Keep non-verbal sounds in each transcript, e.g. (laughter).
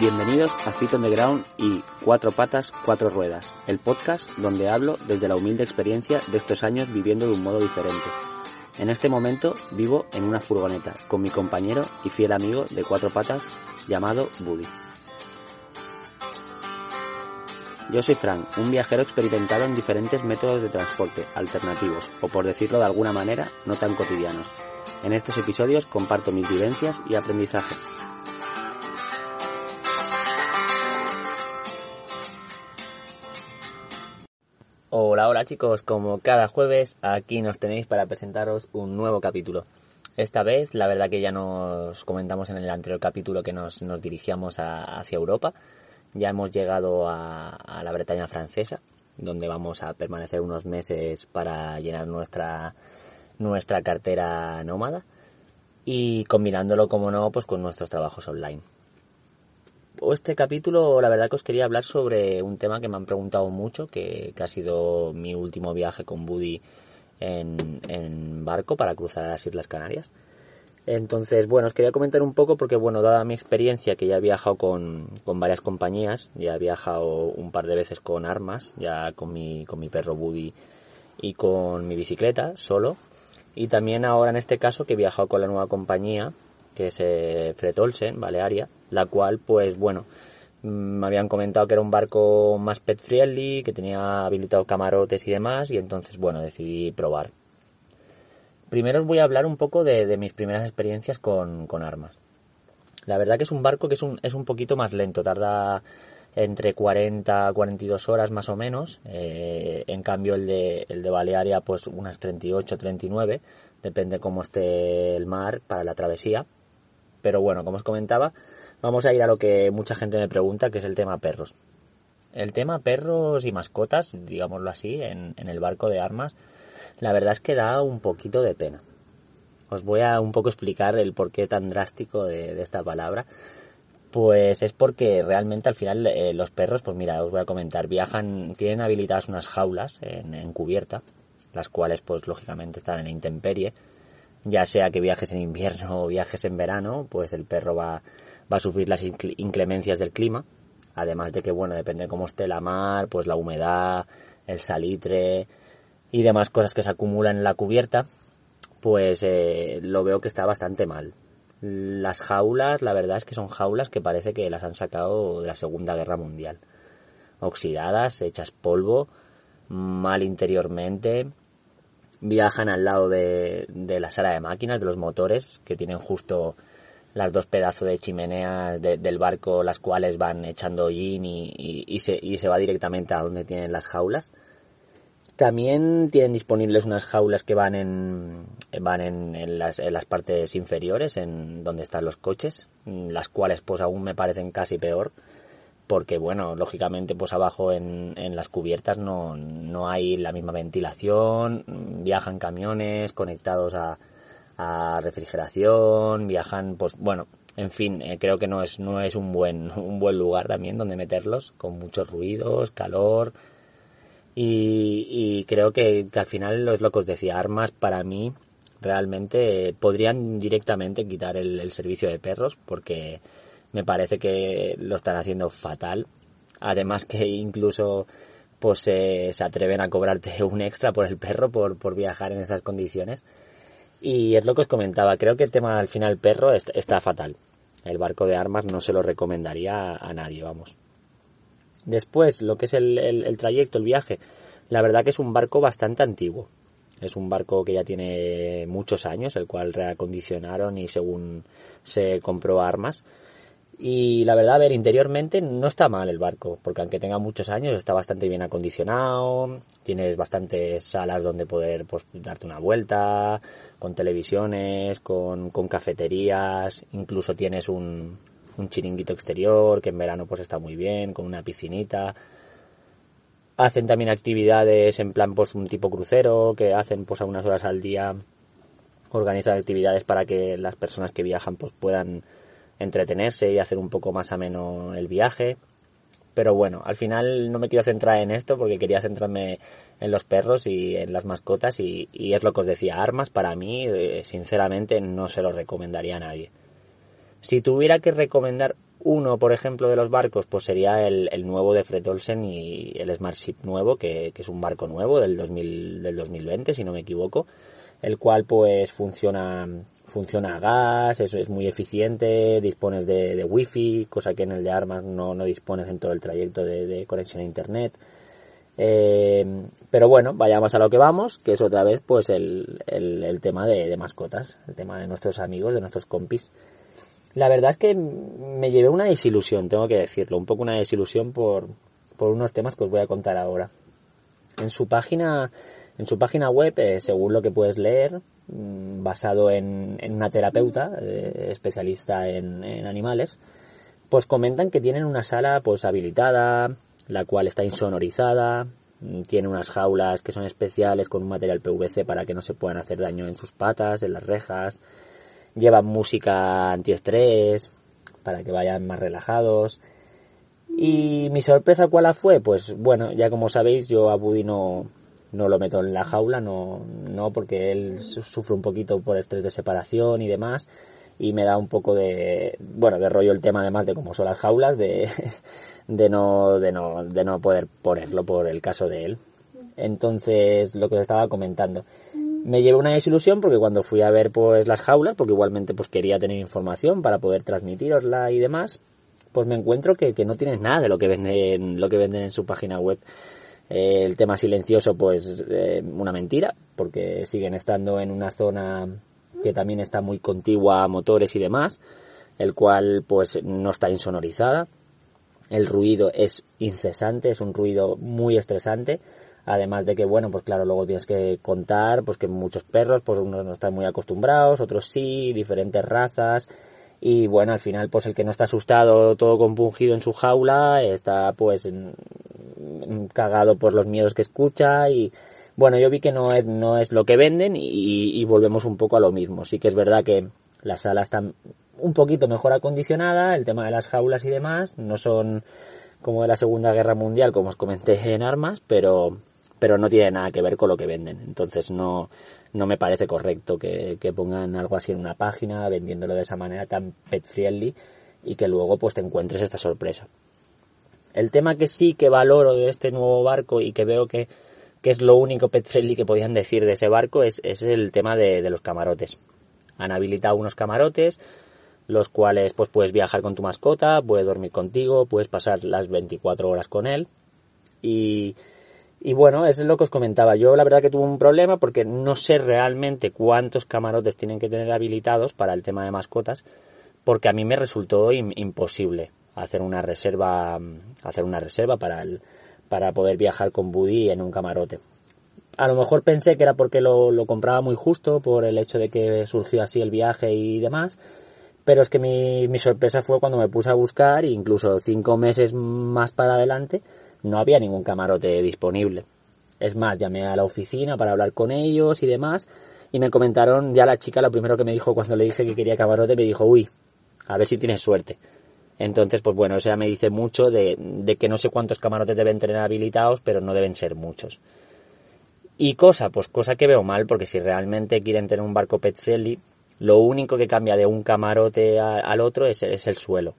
Bienvenidos a Fit on the Ground y Cuatro Patas, Cuatro Ruedas, el podcast donde hablo desde la humilde experiencia de estos años viviendo de un modo diferente. En este momento vivo en una furgoneta con mi compañero y fiel amigo de cuatro patas llamado Buddy. Yo soy Frank, un viajero experimentado en diferentes métodos de transporte alternativos, o por decirlo de alguna manera, no tan cotidianos. En estos episodios comparto mis vivencias y aprendizaje. Hola, hola chicos, como cada jueves aquí nos tenéis para presentaros un nuevo capítulo. Esta vez, la verdad que ya nos comentamos en el anterior capítulo que nos, dirigíamos hacia Europa. Ya hemos llegado a, a, la Bretaña francesa, donde vamos a permanecer unos meses para llenar nuestra, nuestra cartera nómada y combinándolo, como no, pues con nuestros trabajos online este capítulo la verdad que os quería hablar sobre un tema que me han preguntado mucho, que, ha sido mi último viaje con Buddy en, barco para cruzar las Islas Canarias. Entonces, bueno, os quería comentar un poco porque, bueno, dada mi experiencia, que ya he viajado con, varias compañías, ya he viajado un par de veces con armas, ya con mi, con mi perro Buddy y con mi bicicleta, solo. Y también ahora en este caso que he viajado con la nueva compañía, que es eh, Fretolsen, Balearia, la cual, pues bueno, me habían comentado que era un barco más pet friendly, que tenía habilitado camarotes y demás, y entonces, bueno, decidí probar. Primero os voy a hablar un poco de, mis primeras experiencias con, armas. La verdad que es un barco que es un, es un poquito más lento, tarda entre 40 a 42 horas más o menos. Eh, en cambio el de, el de Balearia pues unas 38, 39, depende cómo esté el mar para la travesía. Pero bueno, como os comentaba, vamos a ir a lo que mucha gente me pregunta, que es el tema perros. El tema perros y mascotas, digámoslo así, en, el barco de armas, la verdad es que da un poquito de pena. Os voy a un poco explicar el porqué tan drástico de, esta palabra. Pues es porque realmente al final eh, los perros, pues mira, os voy a comentar, viajan, tienen habilitadas unas jaulas en, en cubierta, las cuales pues lógicamente están en intemperie, ya sea que viajes en invierno o viajes en verano, pues el perro va, va a sufrir las inclemencias del clima, además de que, bueno, depende de cómo esté la mar, pues la humedad, el salitre y demás cosas que se acumulan en la cubierta, pues eh, lo veo que está bastante mal. Las jaulas, la verdad es que son jaulas que parece que las han sacado de la Segunda Guerra Mundial. Oxidadas, hechas polvo, mal interiormente, viajan al lado de, la sala de máquinas, de los motores, que tienen justo las dos pedazos de chimeneas del barco, las cuales van echando hollín y, se, y se va directamente a donde tienen las jaulas. También tienen disponibles unas jaulas que van en, van en, las, en, las, partes inferiores, en donde están los coches, las cuales pues aún me parecen casi peor porque bueno, lógicamente pues abajo en, en las cubiertas no, no, hay la misma ventilación, viajan camiones conectados a, a refrigeración, viajan pues bueno, en fin, eh, creo que no es, no es un buen, (laughs) un buen lugar también donde meterlos, con muchos ruidos, calor, y, creo que, al final es lo que os decía, armas para mí realmente podrían directamente quitar el, servicio de perros porque me parece que lo están haciendo fatal. Además que incluso pues se atreven a cobrarte (laughs) un extra por el perro por, por viajar en esas condiciones. Y es lo que os comentaba, creo que el tema al final perro está, fatal. El barco de armas no se lo recomendaría a nadie, vamos. Después, lo que es el, el trayecto, el viaje, la verdad que es un barco bastante antiguo. Es un barco que ya tiene muchos años, el cual reacondicionaron y según se compró armas. Y la verdad, a ver, interiormente no está mal el barco, porque aunque tenga muchos años, está bastante bien acondicionado, tienes bastantes salas donde poder pues, darte una vuelta, con televisiones, con, con cafeterías, incluso tienes un, un chiringuito exterior, que en verano pues está muy bien, con una piscinita. Hacen también actividades en plan pues un tipo crucero, que hacen pues a unas horas al día, organizan actividades para que las personas que viajan pues puedan entretenerse y hacer un poco más ameno el viaje. Pero bueno, al final no me quiero centrar en esto porque quería centrarme en los perros y en las mascotas y, es lo que os decía, armas para mí eh, sinceramente no se lo recomendaría a nadie. Si tuviera que recomendar uno, por ejemplo, de los barcos, pues sería el, nuevo de Fred Olsen y el Smartship nuevo, que, es un barco nuevo del, 2000, del 2020, si no me equivoco, el cual pues funciona funciona a gas, es, es muy eficiente, dispones de, de, wifi, cosa que en el de armas no, no dispones en todo el trayecto de, conexión a internet. Eh, pero bueno, vayamos a lo que vamos, que es otra vez pues el, el, tema de, mascotas, el tema de nuestros amigos, de nuestros compis. La verdad es que me llevé una desilusión, tengo que decirlo, un poco una desilusión por, por unos temas que os voy a contar ahora. En su página, en su página web, eh, según lo que puedes leer, basado en, una terapeuta eh, especialista en, animales, pues comentan que tienen una sala pues habilitada, la cual está insonorizada, mm, tiene unas jaulas que son especiales con un material PVC para que no se puedan hacer daño en sus patas, en las rejas, llevan música antiestrés para que vayan más relajados. Y mi sorpresa cuál fue, pues bueno, ya como sabéis yo a Buddy no, no lo meto en la jaula, no, no porque él sufre un poquito por estrés de separación y demás y me da un poco de, bueno, de rollo el tema además de cómo son las jaulas, de, (laughs) de no, de no, de no poder ponerlo por el caso de él. Entonces, lo que os estaba comentando. Me llevé una desilusión porque cuando fui a ver pues las jaulas, porque igualmente pues quería tener información para poder transmitirosla y demás, pues me encuentro que, que no tienes nada de lo que venden, lo que venden en su página web. Eh, el tema silencioso, pues eh, una mentira, porque siguen estando en una zona que también está muy contigua a motores y demás, el cual pues no está insonorizada. El ruido es incesante, es un ruido muy estresante. Además de que, bueno, pues claro, luego tienes que contar, pues que muchos perros, pues unos no están muy acostumbrados, otros sí, diferentes razas, y bueno, al final pues el que no está asustado, todo compungido en su jaula, está pues cagado por los miedos que escucha y bueno, yo vi que no es, no es lo que venden y, volvemos un poco a lo mismo. Sí que es verdad que la sala está un poquito mejor acondicionada, el tema de las jaulas y demás, no son como de la Segunda Guerra Mundial, como os comenté en armas, pero, pero no tiene nada que ver con lo que venden. Entonces no, no me parece correcto que, que pongan algo así en una página vendiéndolo de esa manera tan pet friendly y que luego pues te encuentres esta sorpresa. El tema que sí que valoro de este nuevo barco y que veo que, es lo único pet friendly que podían decir de ese barco es, el tema de, los camarotes. Han habilitado unos camarotes, los cuales pues puedes viajar con tu mascota, puedes dormir contigo, puedes pasar las 24 horas con él. Y, y bueno, eso es lo que os comentaba. Yo la verdad que tuve un problema porque no sé realmente cuántos camarotes tienen que tener habilitados para el tema de mascotas, porque a mí me resultó imposible hacer una reserva, hacer una reserva para el, para poder viajar con Buddy en un camarote. A lo mejor pensé que era porque lo, lo compraba muy justo por el hecho de que surgió así el viaje y demás, pero es que mi, mi sorpresa fue cuando me puse a buscar, incluso cinco meses más para adelante, no había ningún camarote disponible. Es más, llamé a la oficina para hablar con ellos y demás, y me comentaron, ya la chica lo primero que me dijo cuando le dije que quería camarote, me dijo, uy, a ver si tienes suerte. Entonces, pues bueno, eso ya me dice mucho de, que no sé cuántos camarotes deben tener habilitados, pero no deben ser muchos. Y cosa, pues cosa que veo mal, porque si realmente quieren tener un barco pet lo único que cambia de un camarote al otro es, el suelo.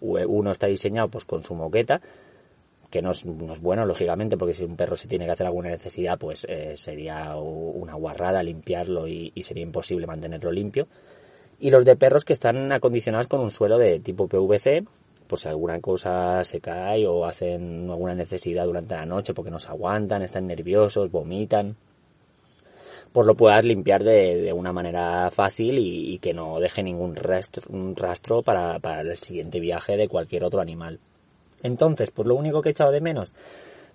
Uno está diseñado pues con su moqueta, que no es, bueno, lógicamente, porque si un perro se tiene que hacer alguna necesidad, pues eh, sería una guarrada limpiarlo y sería imposible mantenerlo limpio y los de perros que están acondicionados con un suelo de tipo PVC, por si alguna cosa se cae o hacen alguna necesidad durante la noche porque no se aguantan, están nerviosos, vomitan, pues lo puedas limpiar de, una manera fácil y, que no deje ningún rastro, un rastro para, para el siguiente viaje de cualquier otro animal. Entonces, pues lo único que he echado de menos,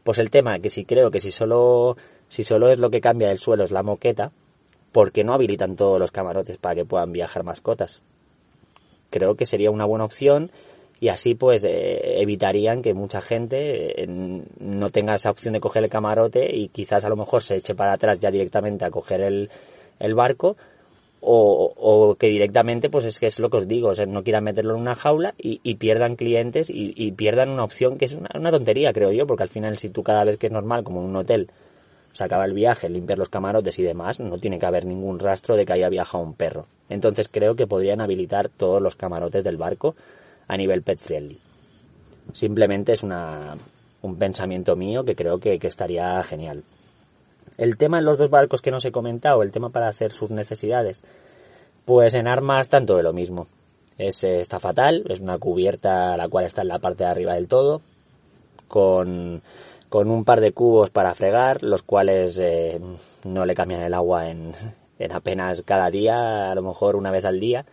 pues el tema que si creo que si solo, si solo es lo que cambia el suelo es la moqueta, ¿por qué no habilitan todos los camarotes para que puedan viajar mascotas? creo que sería una buena opción y así pues eh, evitarían que mucha gente eh, no tenga esa opción de coger el camarote y quizás a lo mejor se eche para atrás ya directamente a coger el, el barco o, o, que directamente pues es que es lo que os digo, o sea, no quieran meterlo en una jaula y, y pierdan clientes y, pierdan una opción que es una, una, tontería creo yo, porque al final si tú cada vez que es normal como en un hotel se acaba el viaje, limpiar los camarotes y demás, no tiene que haber ningún rastro de que haya viajado un perro. Entonces creo que podrían habilitar todos los camarotes del barco a nivel pet. Simplemente es una, un pensamiento mío que creo que estaría genial. El tema en los dos barcos que no os he comentado, el tema para hacer sus necesidades, pues en armas tanto de lo mismo. Es, eh, está fatal, es una cubierta la cual está en la parte de arriba del todo, con, con un par de cubos para fregar, los cuales eh, no le cambian el agua en, (laughs) en apenas cada día, a lo mejor una vez al día.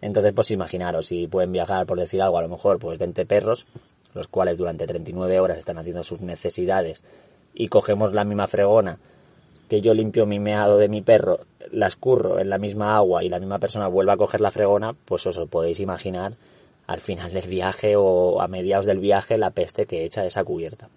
Entonces, pues imaginaros, si pueden viajar, por decir algo, a lo mejor, pues 20 perros, los cuales durante 39 horas están haciendo sus necesidades, y cogemos la misma fregona, que yo limpio mi meado de mi perro, la escurro en la misma agua y la misma persona vuelve a coger la fregona, pues os lo podéis imaginar al final del viaje o a mediados del viaje la peste que echa esa cubierta.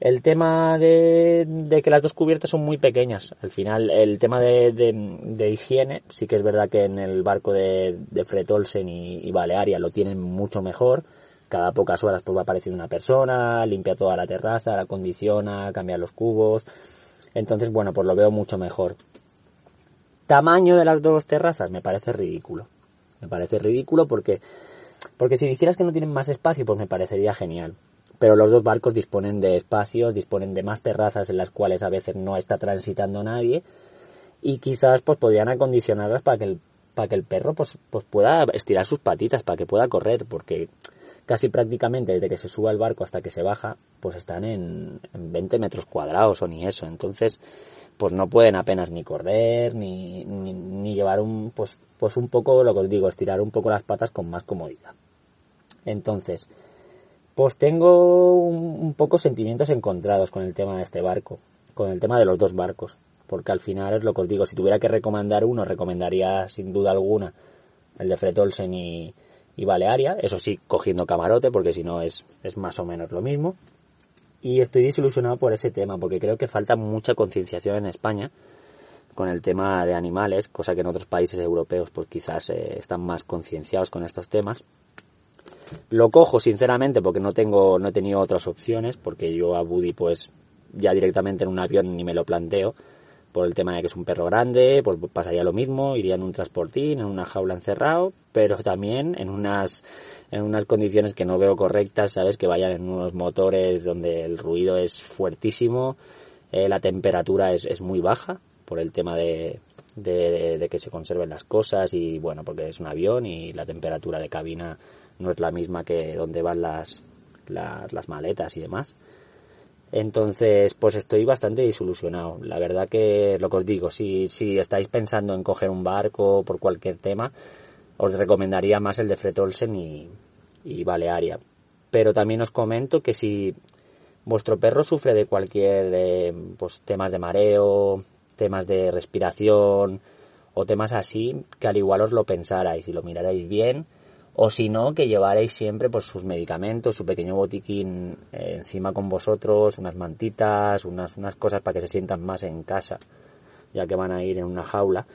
El tema de, de, que las dos cubiertas son muy pequeñas. Al final, el tema de, de, higiene, sí que es verdad que en el barco de, de Fred Olsen y, y, Balearia lo tienen mucho mejor. Cada pocas horas pues va apareciendo una persona, limpia toda la terraza, la acondiciona, cambia los cubos. Entonces, bueno, pues lo veo mucho mejor. Tamaño de las dos terrazas me parece ridículo. Me parece ridículo porque, porque si dijeras que no tienen más espacio, pues me parecería genial pero los dos barcos disponen de espacios, disponen de más terrazas en las cuales a veces no está transitando nadie y quizás pues podrían acondicionarlas para que el, para que el perro pues, pues pueda estirar sus patitas, para que pueda correr, porque casi prácticamente desde que se sube al barco hasta que se baja, pues están en, en 20 metros cuadrados o ni eso, entonces pues no pueden apenas ni correr, ni, ni, ni llevar un, pues, pues un poco, lo que os digo, estirar un poco las patas con más comodidad. Entonces, pues tengo un, un, poco sentimientos encontrados con el tema de este barco, con el tema de los dos barcos, porque al final es lo que os digo, si tuviera que recomendar uno, recomendaría sin duda alguna el de Fred Olsen y, y Balearia, eso sí, cogiendo camarote, porque si no es, es más o menos lo mismo. Y estoy desilusionado por ese tema, porque creo que falta mucha concienciación en España con el tema de animales, cosa que en otros países europeos pues quizás eh, están más concienciados con estos temas lo cojo sinceramente porque no tengo, no he tenido otras opciones, porque yo a Buddy pues ya directamente en un avión ni me lo planteo por el tema de que es un perro grande, pues pasaría lo mismo, iría en un transportín, en una jaula encerrado, pero también en unas, en unas condiciones que no veo correctas, ¿sabes? Que vayan en unos motores donde el ruido es fuertísimo, eh, la temperatura es, es, muy baja por el tema de, de, de que se conserven las cosas y bueno, porque es un avión y la temperatura de cabina no es la misma que donde van las, las, las maletas y demás. Entonces, pues estoy bastante desilusionado. La verdad que lo que os digo, si, si estáis pensando en coger un barco por cualquier tema, os recomendaría más el de Fred Olsen y, y Balearia. Pero también os comento que si vuestro perro sufre de cualquier eh, pues, temas de mareo, temas de respiración o temas así, que al igual os lo pensarais y lo mirarais bien o si no, que llevaréis siempre pues sus medicamentos, su pequeño botiquín eh, encima con vosotros, unas mantitas, unas, unas cosas para que se sientan más en casa, ya que van a ir en una jaula.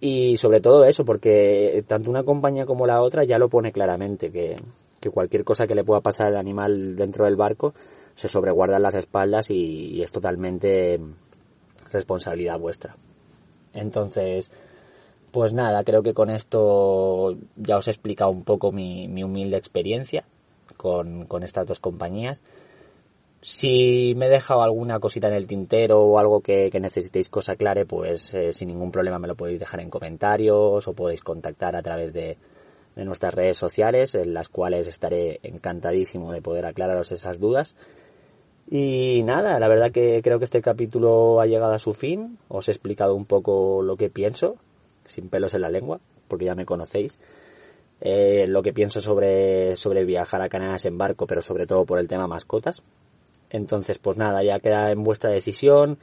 Y sobre todo eso, porque tanto una compañía como la otra ya lo pone claramente, que, que cualquier cosa que le pueda pasar al animal dentro del barco se sobreguarda las espaldas y, y es totalmente responsabilidad vuestra. Entonces, pues nada, creo que con esto ya os he explicado un poco mi, mi humilde experiencia con, estas dos compañías. Si me he dejado alguna cosita en el tintero o algo que, que necesitéis cosa clare, pues eh, sin ningún problema me lo podéis dejar en comentarios o podéis contactar a través de, de nuestras redes sociales, en las cuales estaré encantadísimo de poder aclararos esas dudas. Y nada, la verdad que creo que este capítulo ha llegado a su fin. Os he explicado un poco lo que pienso sin pelos en la lengua, porque ya me conocéis. Eh, lo que pienso sobre, sobre viajar a Canarias en barco, pero sobre todo por el tema mascotas. Entonces, pues nada, ya queda en vuestra decisión.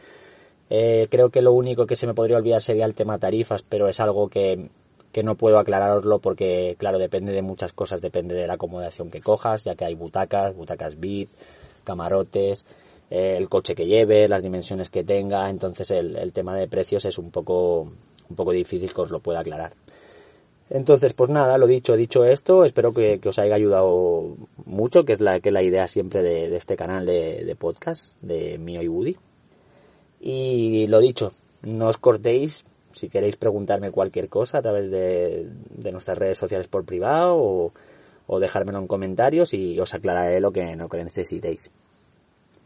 Eh, creo que lo único que se me podría olvidar sería el tema tarifas, pero es algo que, que no puedo aclararoslo porque, claro, depende de muchas cosas, depende de la acomodación que cojas, ya que hay butacas, butacas VIP, camarotes, eh, el coche que lleve, las dimensiones que tenga, entonces el, tema de precios es un poco, un poco difícil que os lo pueda aclarar. Entonces, pues nada, lo dicho, dicho esto, espero que, os haya ayudado mucho, que es la, que la idea siempre de, este canal de, de, podcast, de Mio y Woody. Y lo dicho, no os cortéis, si queréis preguntarme cualquier cosa a través de, nuestras redes sociales por privado o, o, dejármelo en comentarios y os aclararé lo que, no que necesitéis.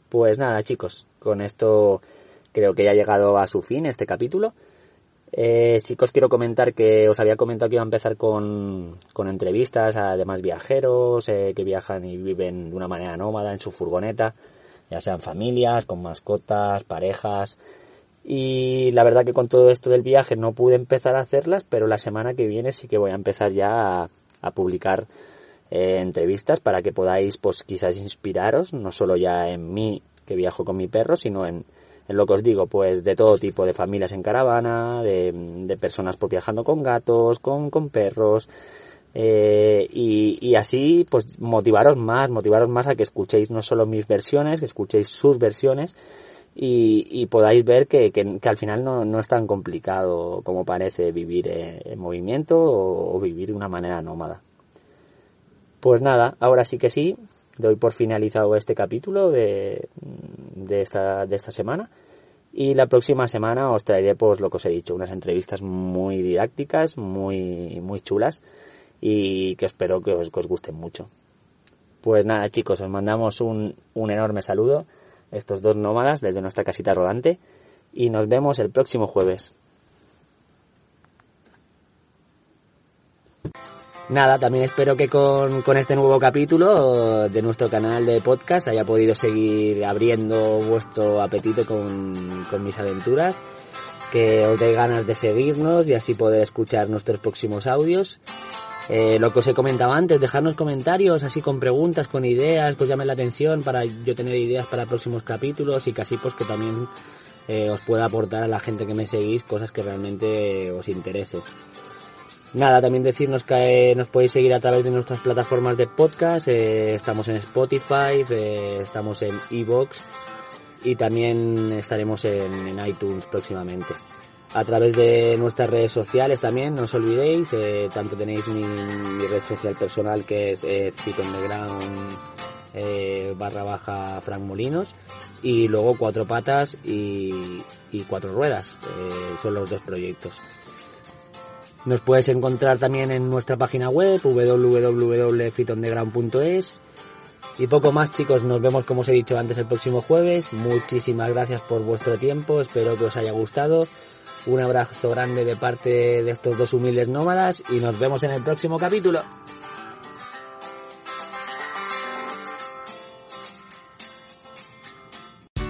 Pues nada chicos, con esto creo que ya ha llegado a su fin este capítulo. Eh, chicos, quiero comentar que os había comentado que iba a empezar con, con entrevistas a demás viajeros eh, que viajan y viven de una manera nómada en su furgoneta, ya sean familias, con mascotas, parejas, y la verdad que con todo esto del viaje no pude empezar a hacerlas, pero la semana que viene sí que voy a empezar ya a, publicar eh, entrevistas para que podáis pues quizás inspiraros, no solo ya en mí que viajo con mi perro, sino en, en lo que os digo, pues de todo tipo de familias en caravana, de, de personas pues viajando con gatos, con, con perros, eh, y, y, así pues motivaros más, motivaros más a que escuchéis no solo mis versiones, que escuchéis sus versiones, y, podáis ver que, al final no, es tan complicado como parece vivir en movimiento o, vivir de una manera nómada. Pues nada, ahora sí que sí, doy por finalizado este capítulo de, de, esta, de esta semana. Y la próxima semana os traeré, pues lo que os he dicho, unas entrevistas muy didácticas, muy, muy chulas y que espero que os, que os gusten mucho. Pues nada chicos, os mandamos un, un enorme saludo estos dos nómadas desde nuestra casita rodante y nos vemos el próximo jueves. Nada, también espero que con, este nuevo capítulo de nuestro canal de podcast haya podido seguir abriendo vuestro apetito con, con mis aventuras, que os dé ganas de seguirnos y así poder escuchar nuestros próximos audios eh, lo que os he comentado antes, dejarnos comentarios así con preguntas, con ideas, pues llame la atención para yo tener ideas para próximos capítulos y casi pues que también eh, os pueda aportar a la gente que me seguís cosas que realmente os interesen. Nada, también decirnos que eh, nos podéis seguir a través de nuestras plataformas de podcast, estamos en Spotify, estamos en Evox y también estaremos en iTunes próximamente a través de nuestras redes sociales también, no os olvidéis, eh, tanto tenéis mi, red social personal que es eh, eh, barra baja Frank Molinos y luego Cuatro Patas y, Cuatro Ruedas, eh, son los dos proyectos. Nos puedes encontrar también en nuestra página web www.fitondeground.es y poco más chicos, nos vemos como os he dicho antes el próximo jueves. Muchísimas gracias por vuestro tiempo, espero que os haya gustado un abrazo grande de parte de estos dos humildes nómadas y nos vemos en el próximo capítulo.